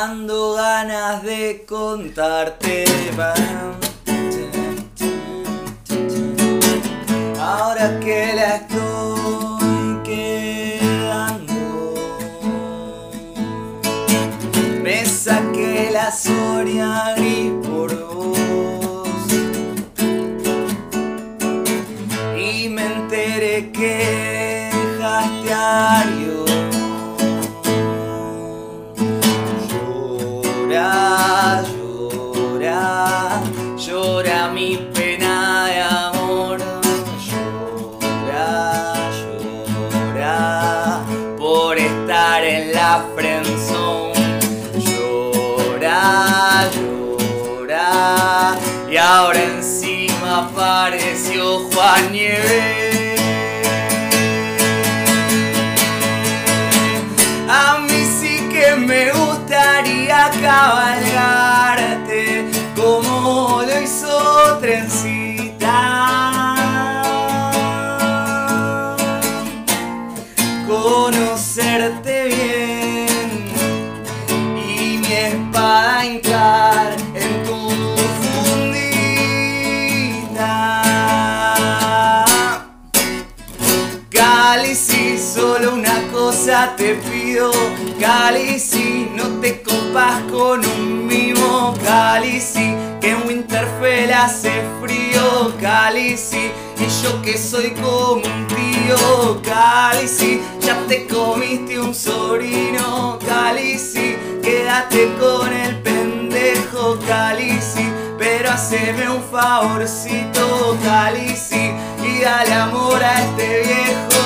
dando ganas de contarte. Ahora que la estoy quedando, me saqué la soria gris por vos y me enteré que dejaste a Llora, llora, llora mi pena de amor. Llora, llora por estar en la friendzone. Llora, llora y ahora encima apareció Juan Nieves. Cabalgarte como lo hizo Trencita. Conocerte bien y mi espada hincar en tu fundita. Una te pido, Cali, si no te copas con un mimo, Cali, si que en Winterfell hace frío, Cali, si y yo que soy como un tío, Cali, si ya te comiste un sobrino, Cali, si quédate con el pendejo, Cali, si pero haceme un favorcito, Cali, si y dale amor a este viejo